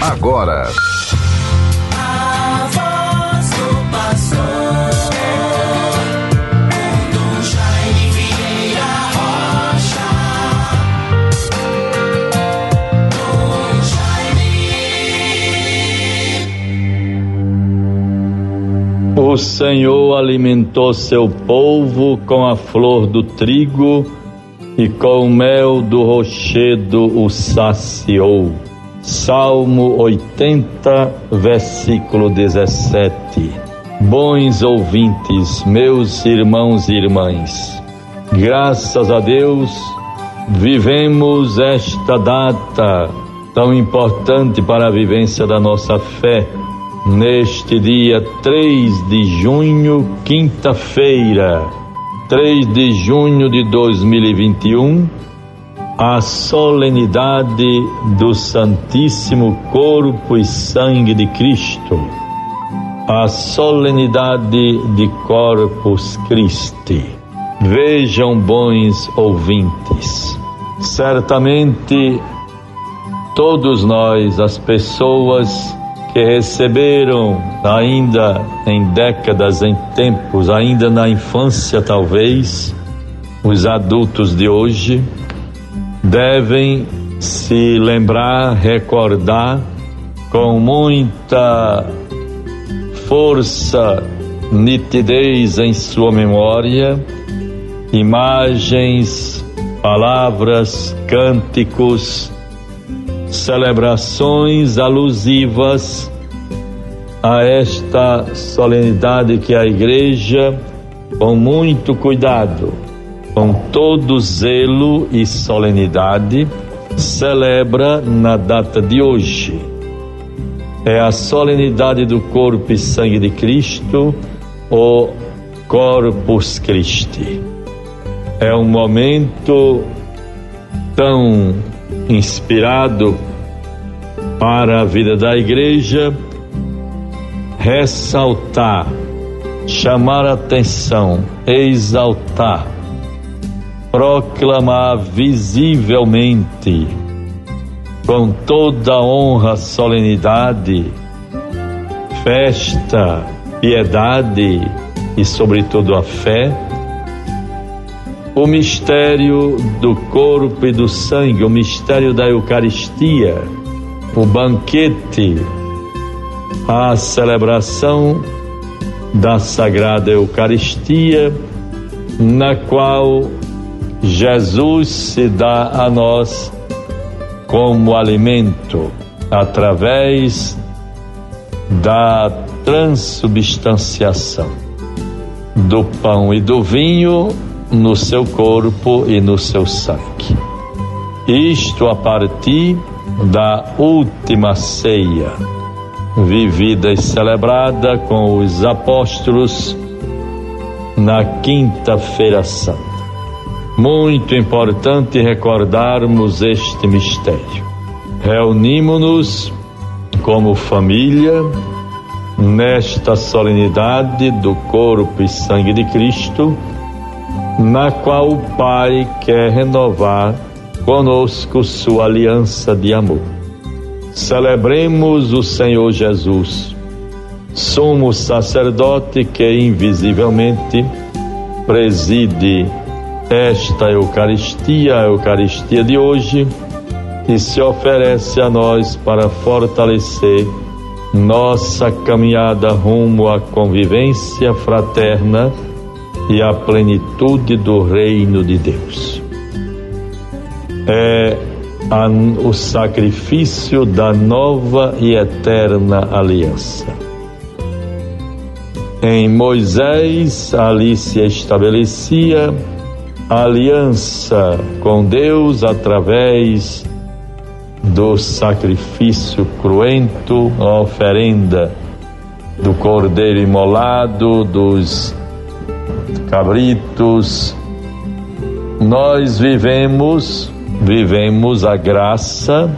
agora. O Senhor alimentou seu povo com a flor do trigo e com o mel do rochedo o saciou. Salmo 80, versículo 17. Bons ouvintes, meus irmãos e irmãs, graças a Deus, vivemos esta data tão importante para a vivência da nossa fé. Neste dia 3 de junho, quinta-feira, 3 de junho de 2021, a solenidade do Santíssimo Corpo e Sangue de Cristo, a solenidade de Corpus Christi. Vejam, bons ouvintes, certamente todos nós, as pessoas que receberam ainda em décadas, em tempos, ainda na infância talvez, os adultos de hoje, devem se lembrar, recordar com muita força, nitidez em sua memória, imagens, palavras, cânticos, celebrações alusivas a esta solenidade que a Igreja, com muito cuidado, com todo zelo e solenidade, celebra na data de hoje. É a solenidade do corpo e sangue de Cristo, o Corpus Christi. É um momento tão inspirado para a vida da igreja ressaltar, chamar atenção, exaltar proclamar visivelmente, com toda honra, solenidade, festa, piedade e, sobretudo, a fé, o mistério do corpo e do sangue, o mistério da Eucaristia, o banquete, a celebração da Sagrada Eucaristia, na qual Jesus se dá a nós como alimento através da transubstanciação do pão e do vinho no seu corpo e no seu sangue. Isto a partir da última ceia, vivida e celebrada com os apóstolos na Quinta-feira Santa. Muito importante recordarmos este mistério. Reunimos-nos como família nesta solenidade do corpo e sangue de Cristo, na qual o Pai quer renovar conosco sua aliança de amor. Celebremos o Senhor Jesus, sumo sacerdote que invisivelmente preside esta Eucaristia, a Eucaristia de hoje, que se oferece a nós para fortalecer nossa caminhada rumo à convivência fraterna e à plenitude do reino de Deus. É a, o sacrifício da nova e eterna aliança. Em Moisés, ali se estabelecia aliança com Deus através do sacrifício cruento, a oferenda do cordeiro imolado, dos cabritos. Nós vivemos, vivemos a graça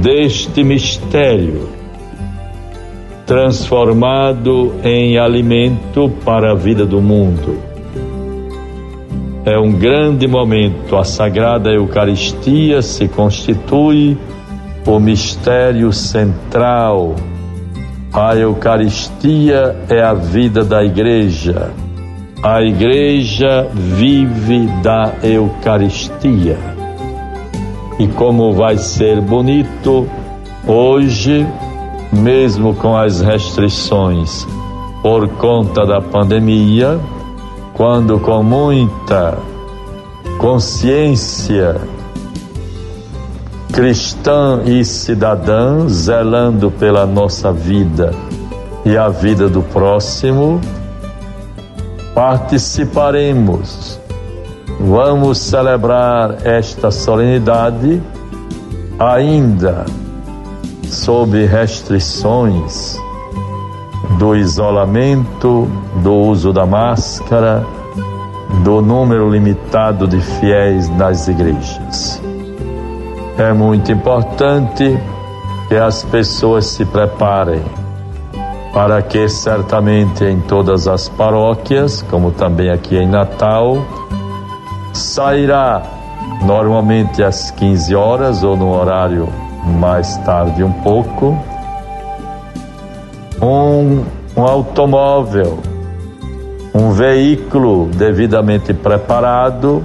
deste mistério transformado em alimento para a vida do mundo é um grande momento. A Sagrada Eucaristia se constitui o mistério central. A Eucaristia é a vida da igreja. A igreja vive da Eucaristia. E como vai ser bonito hoje, mesmo com as restrições por conta da pandemia, quando com muita consciência cristã e cidadã, zelando pela nossa vida e a vida do próximo, participaremos. Vamos celebrar esta solenidade ainda sob restrições do isolamento, do uso da máscara, do número limitado de fiéis nas igrejas. É muito importante que as pessoas se preparem para que certamente em todas as paróquias, como também aqui em Natal, sairá normalmente às 15 horas ou no horário mais tarde um pouco um, um automóvel, um veículo devidamente preparado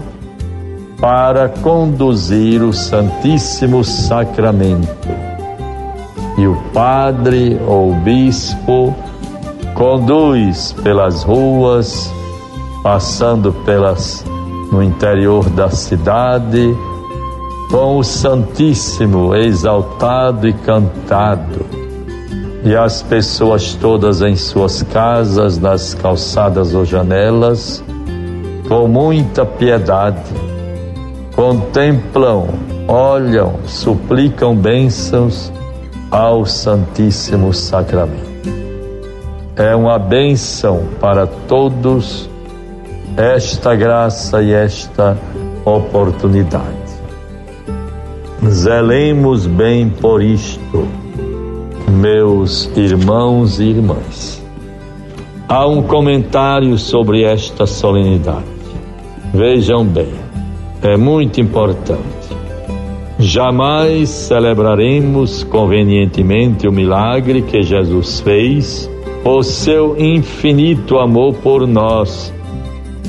para conduzir o Santíssimo Sacramento. E o padre ou bispo conduz pelas ruas, passando pelas no interior da cidade, com o Santíssimo exaltado e cantado, e as pessoas todas em suas casas, nas calçadas ou janelas, com muita piedade, contemplam, olham, suplicam bênçãos ao Santíssimo Sacramento. É uma bênção para todos esta graça e esta oportunidade. Zelemos bem por isto, meus irmãos e irmãs. Há um comentário sobre esta solenidade. Vejam bem, é muito importante. Jamais celebraremos convenientemente o milagre que Jesus fez, por seu infinito amor por nós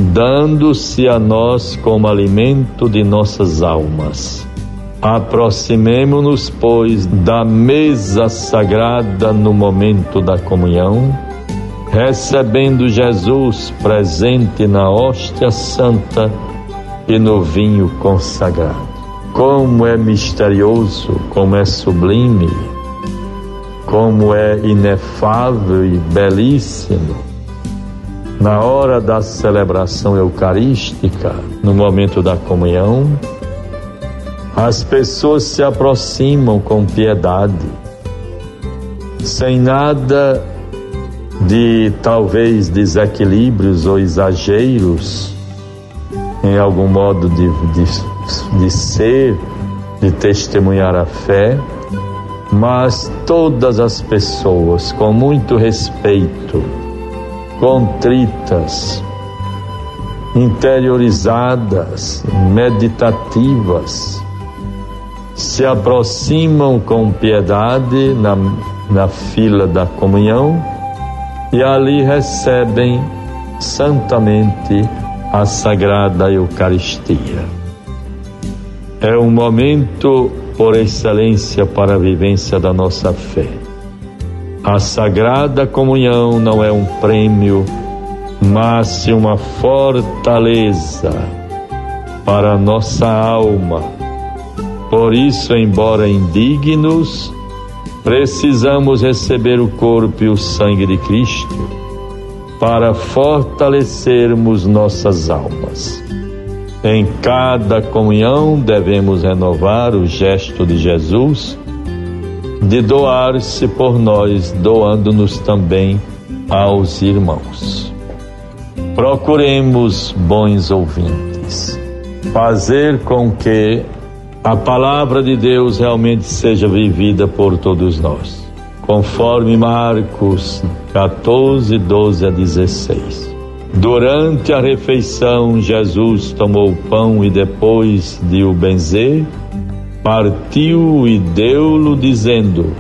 dando-se a nós como alimento de nossas almas. Aproximemo-nos, pois, da mesa sagrada no momento da comunhão, recebendo Jesus presente na hóstia santa e no vinho consagrado. Como é misterioso, como é sublime, como é inefável e belíssimo na hora da celebração eucarística, no momento da comunhão, as pessoas se aproximam com piedade, sem nada de talvez desequilíbrios ou exageros em algum modo de, de, de ser, de testemunhar a fé, mas todas as pessoas com muito respeito contritas, interiorizadas, meditativas, se aproximam com piedade na, na fila da comunhão e ali recebem santamente a Sagrada Eucaristia. É um momento por excelência para a vivência da nossa fé. A Sagrada Comunhão não é um prêmio, mas uma fortaleza para a nossa alma. Por isso, embora indignos, precisamos receber o corpo e o sangue de Cristo para fortalecermos nossas almas. Em cada comunhão devemos renovar o gesto de Jesus de doar-se por nós, doando-nos também aos irmãos. Procuremos, bons ouvintes, fazer com que a palavra de Deus realmente seja vivida por todos nós, conforme Marcos 14, 12 a 16. Durante a refeição, Jesus tomou o pão e depois de o benzer, partiu e deu-lo, dizendo: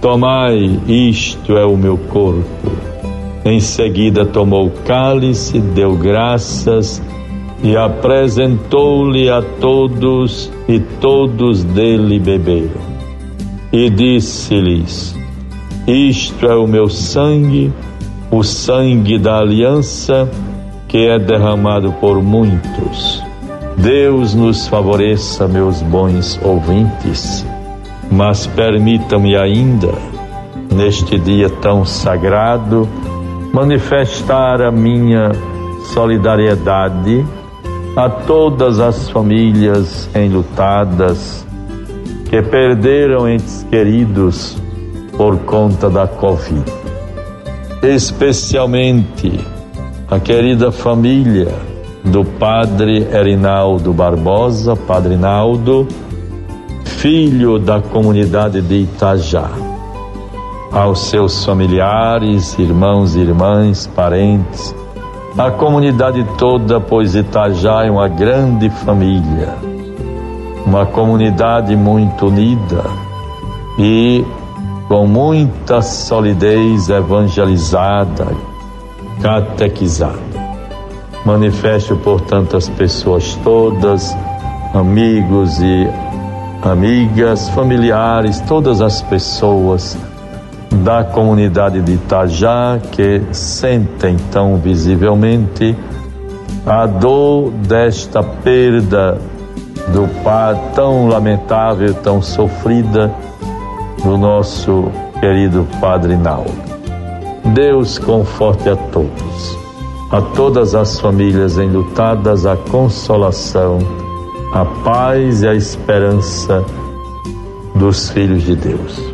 Tomai, isto é o meu corpo. Em seguida tomou o cálice, deu graças e apresentou-lhe a todos, e todos dele beberam. E disse-lhes: Isto é o meu sangue, o sangue da aliança, que é derramado por muitos. Deus nos favoreça, meus bons ouvintes, mas permita-me ainda, neste dia tão sagrado, manifestar a minha solidariedade a todas as famílias enlutadas que perderam entes queridos por conta da Covid. Especialmente a querida família do padre Erinaldo Barbosa, padre Naldo, filho da comunidade de Itajá. Aos seus familiares, irmãos e irmãs, parentes, a comunidade toda, pois Itajá é uma grande família, uma comunidade muito unida e com muita solidez evangelizada, catequizada. Manifesto por tantas pessoas todas, amigos e amigas, familiares, todas as pessoas da comunidade de Itajá que sentem tão visivelmente a dor desta perda do pai tão lamentável, tão sofrida do nosso querido Padre Naldo. Deus conforte a todos, a todas as famílias enlutadas, a consolação, a paz e a esperança dos filhos de Deus.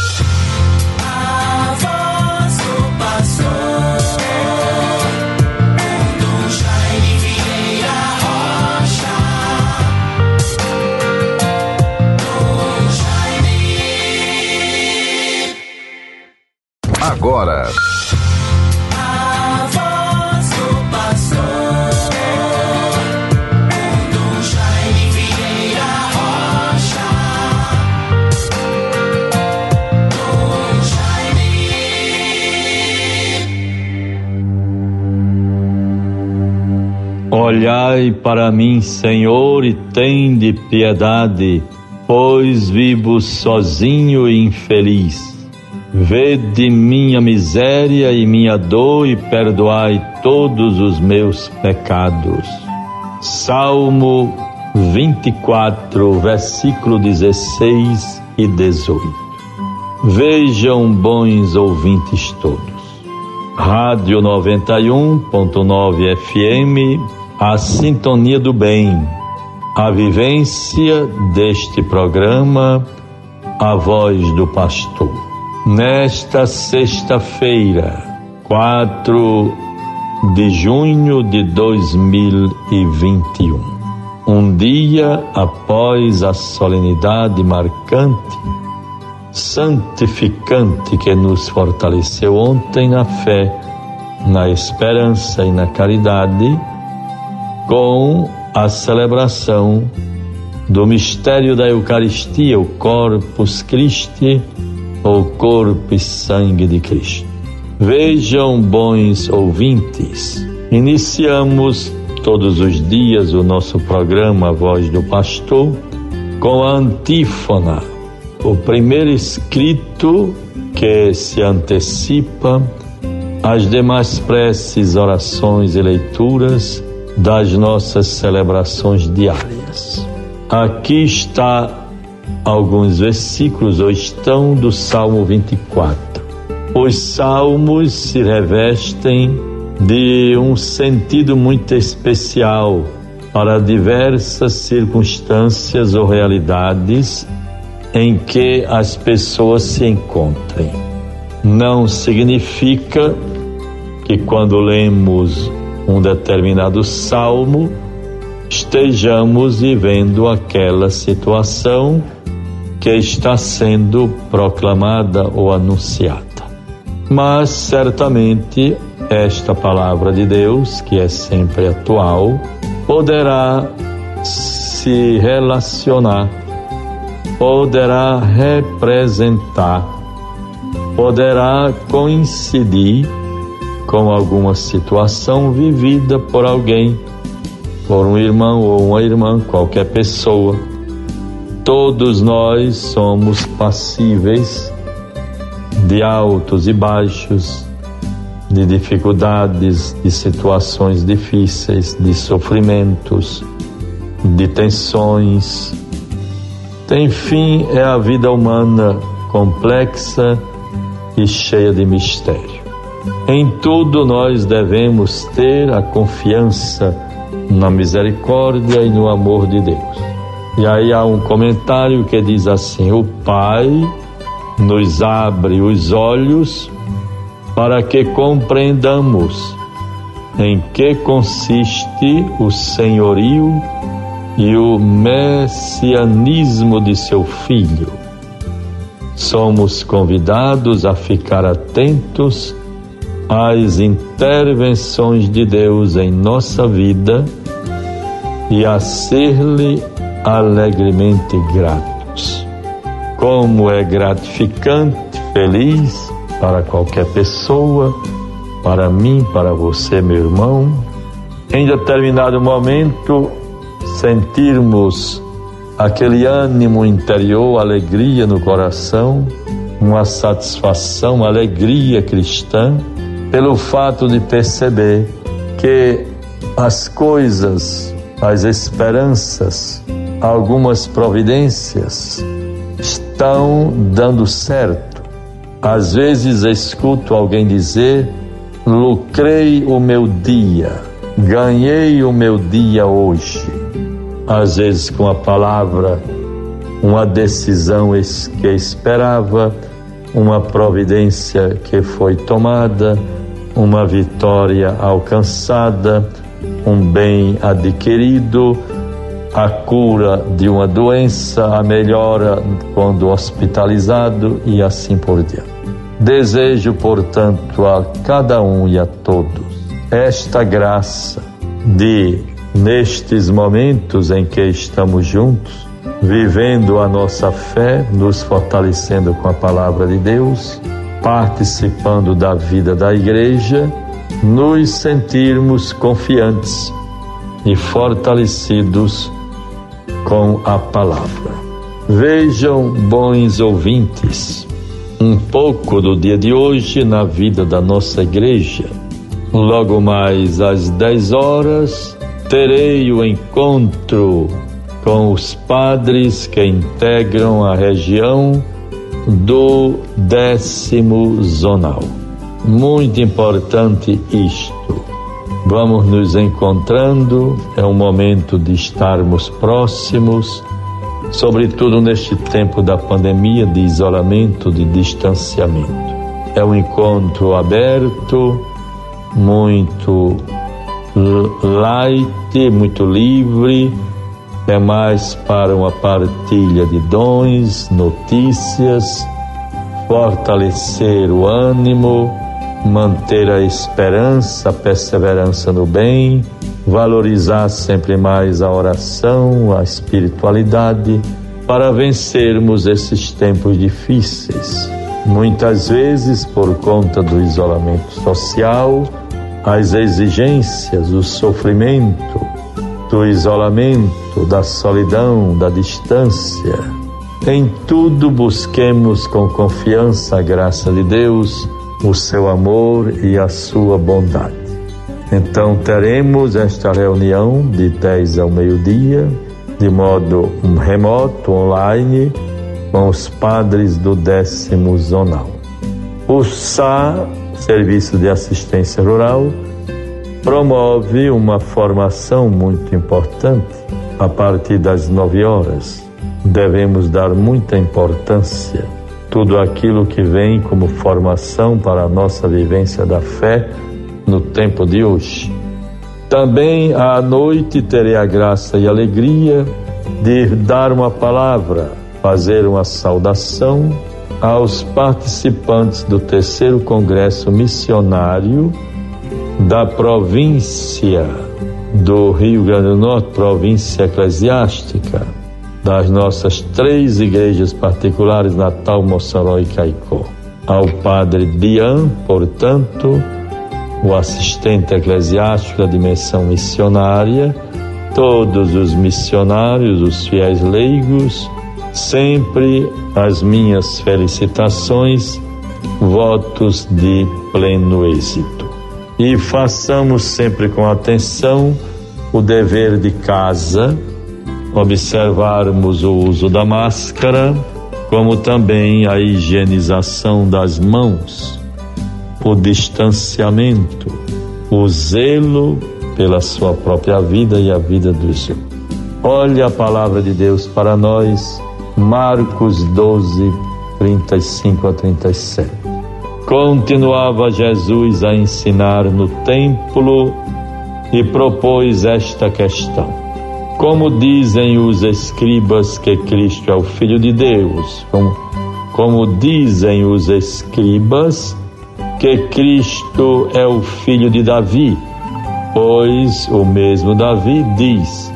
Olhai para mim, Senhor, e tende piedade, pois vivo sozinho e infeliz. Vede minha miséria e minha dor e perdoai todos os meus pecados. Salmo 24, versículo 16 e 18. Vejam, bons ouvintes todos. Rádio 91.9 FM, a sintonia do bem. A vivência deste programa, a voz do pastor. Nesta sexta-feira, 4 de junho de 2021, um dia após a solenidade marcante santificante que nos fortaleceu ontem na fé, na esperança e na caridade, com a celebração do mistério da Eucaristia, o Corpus Christi, ou corpo e sangue de Cristo. Vejam, bons ouvintes, iniciamos todos os dias o nosso programa Voz do Pastor com a antífona o primeiro escrito que se antecipa às demais preces, orações e leituras das nossas celebrações diárias. Aqui está alguns versículos, ou estão do Salmo 24. Os salmos se revestem de um sentido muito especial para diversas circunstâncias ou realidades em que as pessoas se encontrem. Não significa que quando lemos um determinado salmo estejamos vivendo aquela situação que está sendo proclamada ou anunciada. Mas certamente esta palavra de Deus, que é sempre atual, poderá se relacionar, poderá representar, poderá coincidir com alguma situação vivida por alguém, por um irmão ou uma irmã, qualquer pessoa. Todos nós somos passíveis de altos e baixos, de dificuldades, de situações difíceis, de sofrimentos, de tensões. Enfim, é a vida humana complexa e cheia de mistério. Em tudo nós devemos ter a confiança na misericórdia e no amor de Deus. E aí há um comentário que diz assim: O Pai nos abre os olhos para que compreendamos em que consiste o senhorio e o messianismo de seu filho. Somos convidados a ficar atentos às intervenções de Deus em nossa vida e a ser-lhe alegremente gratos. Como é gratificante, feliz para qualquer pessoa, para mim, para você, meu irmão, em determinado momento sentirmos aquele ânimo interior, alegria no coração, uma satisfação, alegria cristã, pelo fato de perceber que as coisas, as esperanças, algumas providências estão dando certo. Às vezes escuto alguém dizer: lucrei o meu dia, ganhei o meu dia hoje. Às vezes com a palavra, uma decisão que esperava, uma providência que foi tomada, uma vitória alcançada, um bem adquirido, a cura de uma doença, a melhora quando hospitalizado e assim por diante. Desejo, portanto, a cada um e a todos esta graça de, nestes momentos em que estamos juntos, vivendo a nossa fé, nos fortalecendo com a palavra de Deus, participando da vida da igreja, nos sentirmos confiantes e fortalecidos com a palavra. Vejam, bons ouvintes, um pouco do dia de hoje na vida da nossa igreja. Logo mais às 10 horas, terei o encontro com os padres que integram a região do décimo zonal. Muito importante isto. Vamos nos encontrando, é um momento de estarmos próximos, sobretudo neste tempo da pandemia, de isolamento, de distanciamento. É um encontro aberto, muito light, muito livre, é mais para uma partilha de dons, notícias, fortalecer o ânimo, manter a esperança, a perseverança no bem, valorizar sempre mais a oração, a espiritualidade, para vencermos esses tempos difíceis. Muitas vezes, por conta do isolamento social, as exigências, o sofrimento, do isolamento, da solidão, da distância. Em tudo busquemos com confiança a graça de Deus, o seu amor e a sua bondade. Então teremos esta reunião de 10 ao meio-dia, de modo remoto, online, com os padres do décimo zonal. O SA, Serviço de Assistência Rural, promove uma formação muito importante a partir das nove horas. Devemos dar muita importância tudo aquilo que vem como formação para a nossa vivência da fé no tempo de hoje. Também à noite terei a graça e alegria de dar uma palavra, fazer uma saudação aos participantes do terceiro congresso missionário da província do Rio Grande do Norte, província eclesiástica, das nossas três igrejas particulares, Natal, Mossoró e Caicó. Ao padre Dian, portanto, o assistente eclesiástico da dimensão missionária, todos os missionários, os fiéis leigos, sempre as minhas felicitações, votos de pleno êxito. E façamos sempre com atenção o dever de casa, observarmos o uso da máscara, como também a higienização das mãos, o distanciamento, o zelo pela sua própria vida e a vida dos outros. Olha a palavra de Deus para nós, Marcos 12, 35 a 37. Continuava Jesus a ensinar no templo e propôs esta questão: Como dizem os escribas que Cristo é o Filho de Deus? Como, como dizem os escribas que Cristo é o filho de Davi? Pois o mesmo Davi diz,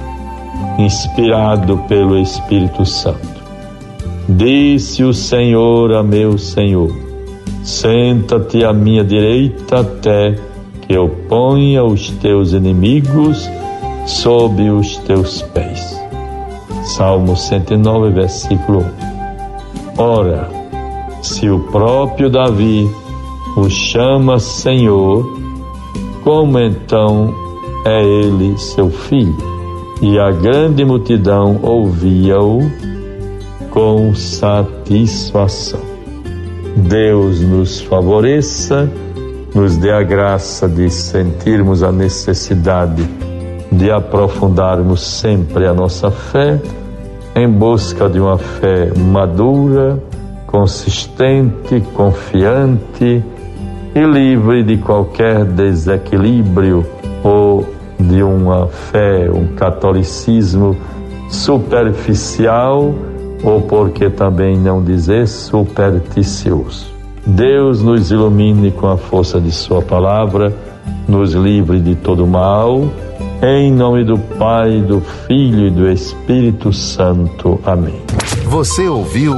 inspirado pelo Espírito Santo: Disse o Senhor a meu Senhor: Senta-te à minha direita até que eu ponha os teus inimigos sob os teus pés. Salmo 109, versículo 1. Ora, se o próprio Davi o chama Senhor, como então é ele seu filho? E a grande multidão ouvia-o com satisfação. Deus nos favoreça nos dê a graça de sentirmos a necessidade de aprofundarmos sempre a nossa fé em busca de uma fé madura, consistente, confiante e livre de qualquer desequilíbrio ou de uma fé, um catolicismo superficial ou porque também não dizer supersticioso. Deus nos ilumine com a força de Sua palavra, nos livre de todo mal. Em nome do Pai, do Filho e do Espírito Santo. Amém. Você ouviu